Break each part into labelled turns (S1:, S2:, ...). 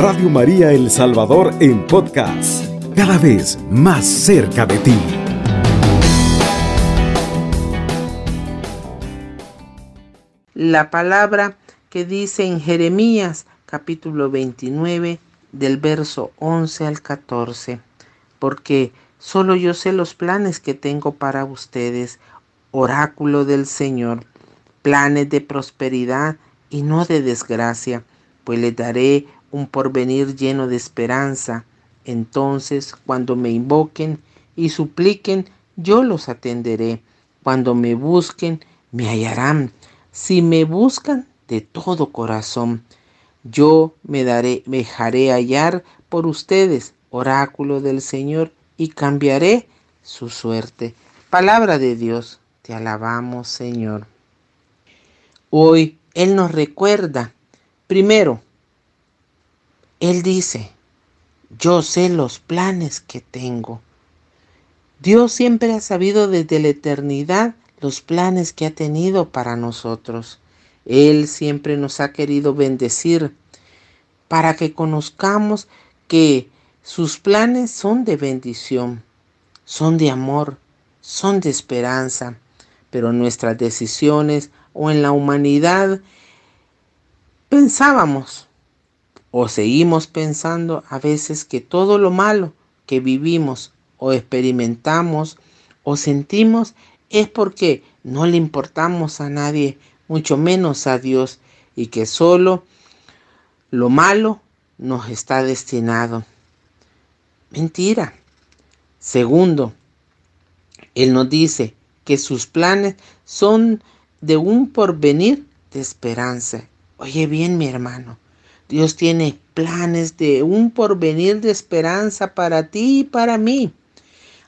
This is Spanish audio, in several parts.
S1: Radio María El Salvador en podcast, cada vez más cerca de ti.
S2: La palabra que dice en Jeremías capítulo 29 del verso 11 al 14, porque solo yo sé los planes que tengo para ustedes, oráculo del Señor, planes de prosperidad y no de desgracia, pues les daré un porvenir lleno de esperanza. Entonces, cuando me invoquen y supliquen, yo los atenderé. Cuando me busquen, me hallarán. Si me buscan de todo corazón, yo me daré, me dejaré hallar por ustedes, oráculo del Señor, y cambiaré su suerte. Palabra de Dios, te alabamos, Señor. Hoy Él nos recuerda, primero, Él dice, yo sé los planes que tengo. Dios siempre ha sabido desde la eternidad los planes que ha tenido para nosotros. Él siempre nos ha querido bendecir para que conozcamos que sus planes son de bendición, son de amor, son de esperanza, pero nuestras decisiones o en la humanidad pensábamos o seguimos pensando a veces que todo lo malo que vivimos o experimentamos o sentimos es porque no le importamos a nadie mucho menos a Dios, y que solo lo malo nos está destinado. Mentira. Segundo, Él nos dice que sus planes son de un porvenir de esperanza. Oye bien, mi hermano, Dios tiene planes de un porvenir de esperanza para ti y para mí.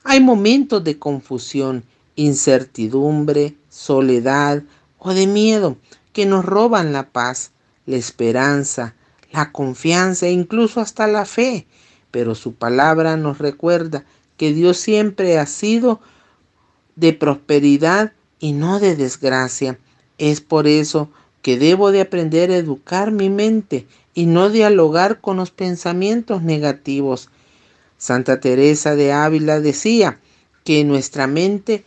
S2: Hay momentos de confusión, incertidumbre, soledad, o de miedo que nos roban la paz, la esperanza, la confianza e incluso hasta la fe. Pero su palabra nos recuerda que Dios siempre ha sido de prosperidad y no de desgracia. Es por eso que debo de aprender a educar mi mente y no dialogar con los pensamientos negativos. Santa Teresa de Ávila decía que nuestra mente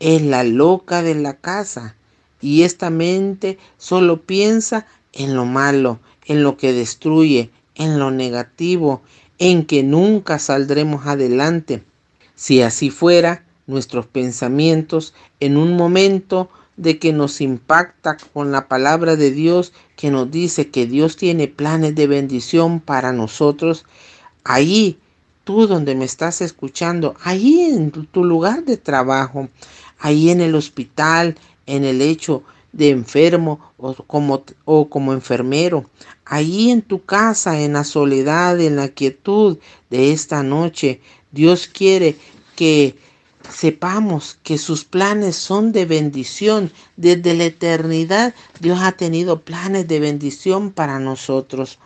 S2: es la loca de la casa y esta mente solo piensa en lo malo, en lo que destruye, en lo negativo, en que nunca saldremos adelante. Si así fuera, nuestros pensamientos en un momento de que nos impacta con la palabra de Dios que nos dice que Dios tiene planes de bendición para nosotros, ahí tú donde me estás escuchando, ahí en tu lugar de trabajo, ahí en el hospital, en el hecho de enfermo o como, o como enfermero, ahí en tu casa, en la soledad, en la quietud de esta noche, Dios quiere que sepamos que sus planes son de bendición. Desde la eternidad Dios ha tenido planes de bendición para nosotros.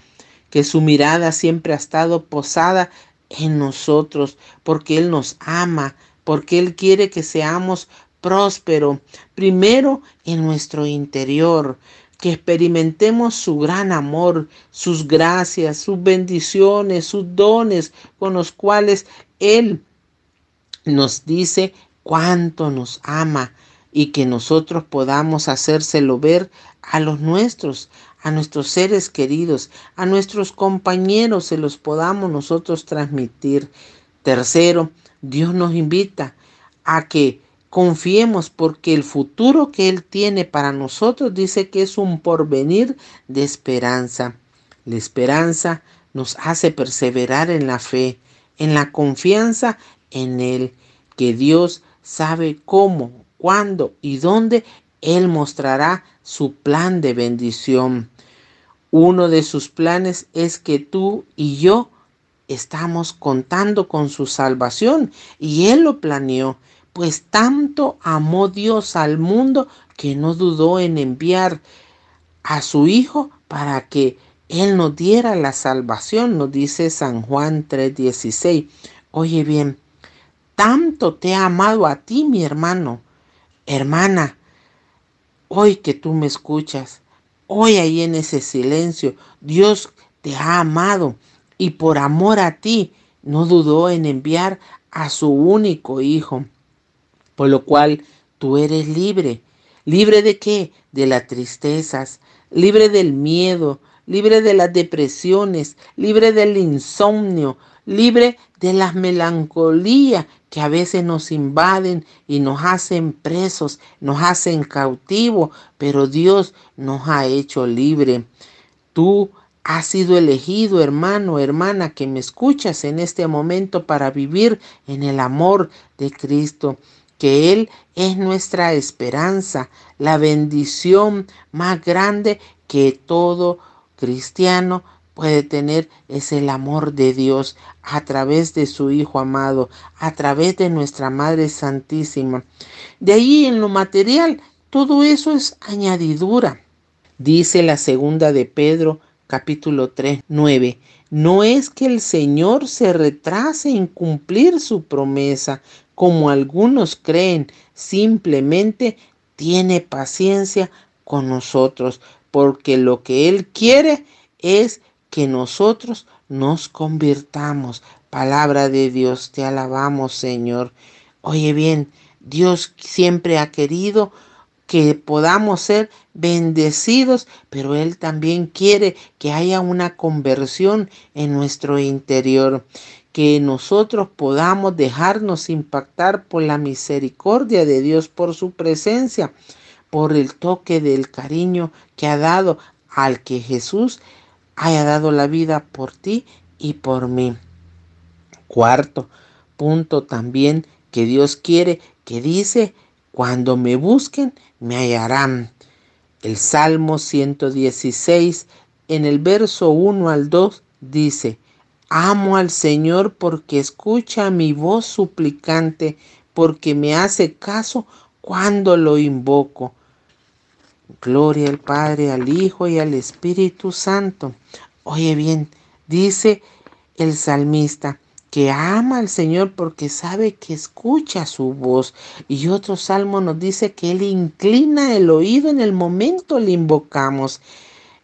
S2: Que su mirada siempre ha estado posada en nosotros, porque Él nos ama, porque Él quiere que seamos próspero, primero en nuestro interior, que experimentemos su gran amor, sus gracias, sus bendiciones, sus dones con los cuales Él nos dice cuánto nos ama y que nosotros podamos hacérselo ver a los nuestros, a nuestros seres queridos, a nuestros compañeros, se los podamos nosotros transmitir. Tercero, Dios nos invita a que Confiemos porque el futuro que Él tiene para nosotros dice que es un porvenir de esperanza. La esperanza nos hace perseverar en la fe, en la confianza en Él, que Dios sabe cómo, cuándo y dónde Él mostrará su plan de bendición. Uno de sus planes es que tú y yo estamos contando con su salvación y Él lo planeó pues tanto amó Dios al mundo que no dudó en enviar a su Hijo para que Él nos diera la salvación, nos dice San Juan 3:16. Oye bien, tanto te ha amado a ti, mi hermano, hermana, hoy que tú me escuchas, hoy ahí en ese silencio, Dios te ha amado y por amor a ti no dudó en enviar a su único hijo, por lo cual tú eres libre. ¿Libre de qué? De las tristezas, libre del miedo, libre de las depresiones, libre del insomnio, libre de las melancolías que a veces nos invaden y nos hacen presos, nos hacen cautivos, pero Dios nos ha hecho libre. Tú has sido elegido, hermano, hermana, que me escuchas en este momento para vivir en el amor de Cristo, que Él es nuestra esperanza, la bendición más grande que todo cristiano puede tener es el amor de Dios a través de su Hijo amado, a través de nuestra Madre Santísima. De ahí en lo material, todo eso es añadidura. Dice la segunda de Pedro, capítulo 3, 9. No es que el Señor se retrase en cumplir su promesa, como algunos creen, simplemente tiene paciencia con nosotros, porque lo que Él quiere es que nosotros nos convirtamos. Palabra de Dios, te alabamos Señor. Oye bien, Dios siempre ha querido que podamos ser bendecidos, pero Él también quiere que haya una conversión en nuestro interior, que nosotros podamos dejarnos impactar por la misericordia de Dios, por su presencia, por el toque del cariño que ha dado al que Jesús haya dado la vida por ti y por mí. Cuarto punto también que Dios quiere que dice, cuando me busquen, me hallarán. El Salmo 116, en el verso 1 al 2, dice, Amo al Señor porque escucha mi voz suplicante, porque me hace caso cuando lo invoco. Gloria al Padre, al Hijo y al Espíritu Santo. Oye bien, dice el salmista que ama al Señor porque sabe que escucha su voz. Y otro salmo nos dice que Él inclina el oído en el momento le invocamos.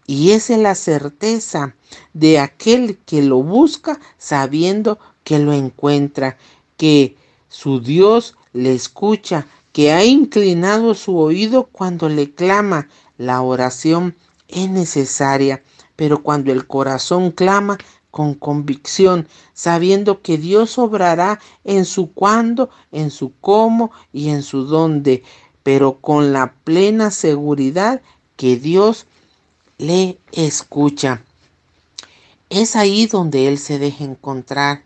S2: Y esa es la certeza de aquel que lo busca sabiendo que lo encuentra, que su Dios le escucha, que ha inclinado su oído cuando le clama. La oración es necesaria, pero cuando el corazón clama con convicción, sabiendo que Dios obrará en su cuándo, en su cómo y en su dónde, pero con la plena seguridad que Dios le escucha. Es ahí donde Él se deja encontrar.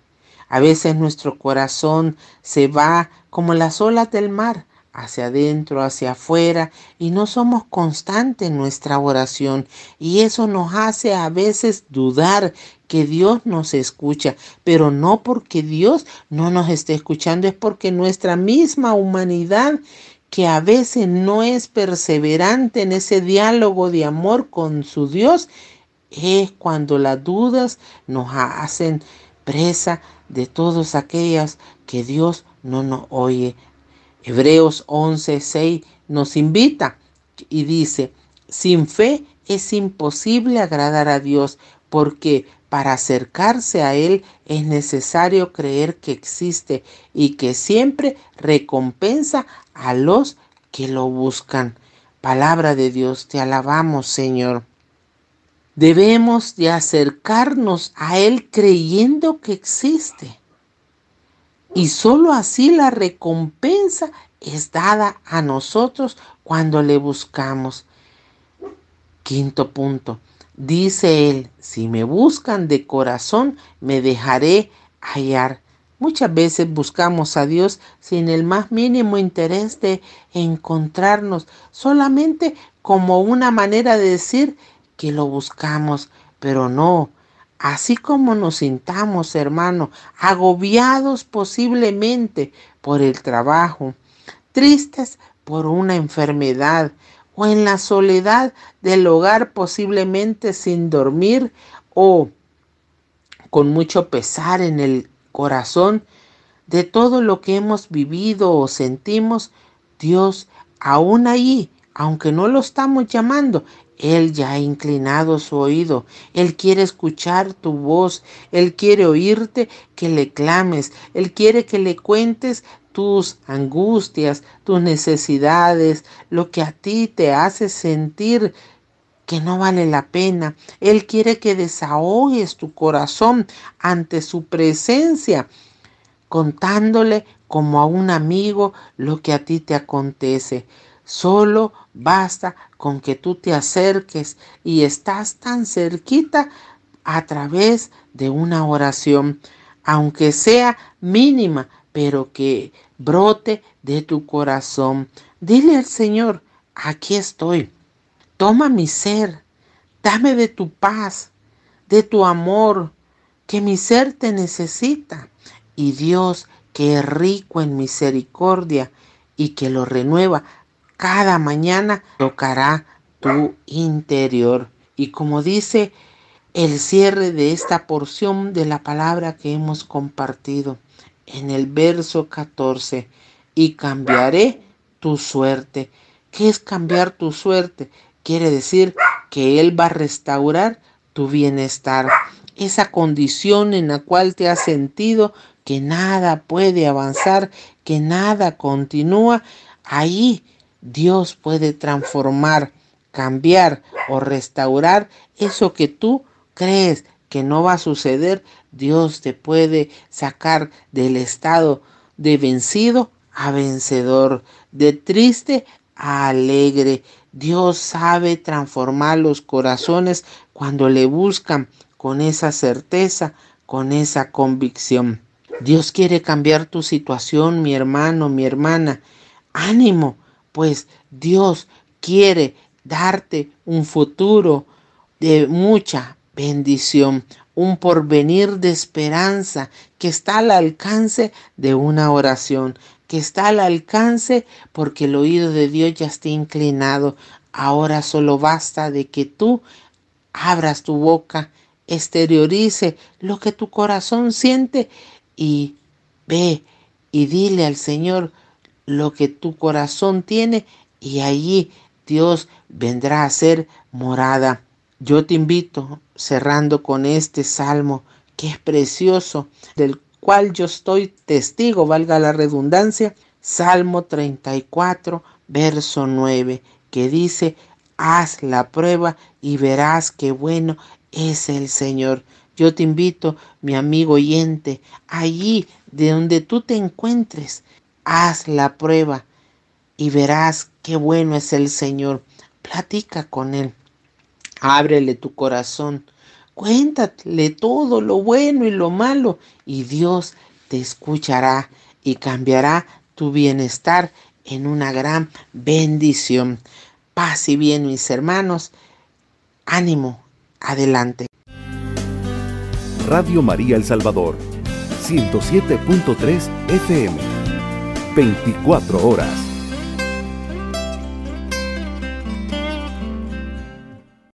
S2: A veces nuestro corazón se va como las olas del mar, hacia adentro, hacia afuera, y no somos constantes en nuestra oración. Y eso nos hace a veces dudar que Dios nos escucha, pero no porque Dios no nos esté escuchando, es porque nuestra misma humanidad que a veces no es perseverante en ese diálogo de amor con su Dios, es cuando las dudas nos hacen presa de todas aquellas que Dios no nos oye. Hebreos 11:6 nos invita y dice, sin fe es imposible agradar a Dios porque para acercarse a Él es necesario creer que existe y que siempre recompensa a los que lo buscan. Palabra de Dios, te alabamos Señor. Debemos de acercarnos a Él creyendo que existe. Y sólo así la recompensa es dada a nosotros cuando le buscamos. Quinto punto. Dice él, si me buscan de corazón, me dejaré hallar. Muchas veces buscamos a Dios sin el más mínimo interés de encontrarnos, solamente como una manera de decir que lo buscamos, pero no. Así como nos sintamos, hermano, agobiados posiblemente por el trabajo, tristes por una enfermedad, o en la soledad del hogar posiblemente sin dormir o con mucho pesar en el corazón de todo lo que hemos vivido o sentimos, Dios aún ahí, aunque no lo estamos llamando, Él ya ha inclinado su oído. Él quiere escuchar tu voz. Él quiere oírte que le clames. Él quiere que le cuentes tus angustias, tus necesidades, lo que a ti te hace sentir que no vale la pena. Él quiere que desahogues tu corazón ante su presencia, contándole como a un amigo lo que a ti te acontece. Solo basta con que tú te acerques y estás tan cerquita a través de una oración, aunque sea mínima, pero que brote de tu corazón. Dile al Señor, aquí estoy. Toma mi ser, dame de tu paz, de tu amor, que mi ser te necesita. Y Dios, que es rico en misericordia y que lo renueva, cada mañana tocará tu interior. Y como dice el cierre de esta porción de la palabra que hemos compartido en el verso 14, y cambiaré tu suerte. ¿Qué es cambiar tu suerte? Quiere decir que Él va a restaurar tu bienestar, esa condición en la cual te has sentido que nada puede avanzar, que nada continúa, ahí Dios puede transformar, cambiar o restaurar eso que tú crees que no va a suceder. Dios te puede sacar del estado de vencido a vencedor, de triste a alegre. Dios sabe transformar los corazones cuando le buscan con esa certeza, con esa convicción. Dios quiere cambiar tu situación, mi hermano, mi hermana. Ánimo, pues Dios quiere darte un futuro de mucha bendición, un porvenir de esperanza que está al alcance de una oración, que está al alcance porque el oído de Dios ya está inclinado. Ahora solo basta de que tú abras tu boca, exteriorice lo que tu corazón siente y ve y dile al Señor, lo que tu corazón tiene y allí Dios vendrá a ser morada. Yo te invito, cerrando con este salmo que es precioso, del cual yo estoy testigo, valga la redundancia, Salmo 34, verso 9, que dice, haz la prueba y verás qué bueno es el Señor. Yo te invito, mi amigo oyente, allí de donde tú te encuentres, haz la prueba y verás qué bueno es el Señor. Platica con Él. Ábrele tu corazón. Cuéntale todo lo bueno y lo malo y Dios te escuchará y cambiará tu bienestar en una gran bendición. Paz y bien, mis hermanos. Ánimo, adelante.
S1: Radio María El Salvador, 107.3 FM. 24 horas.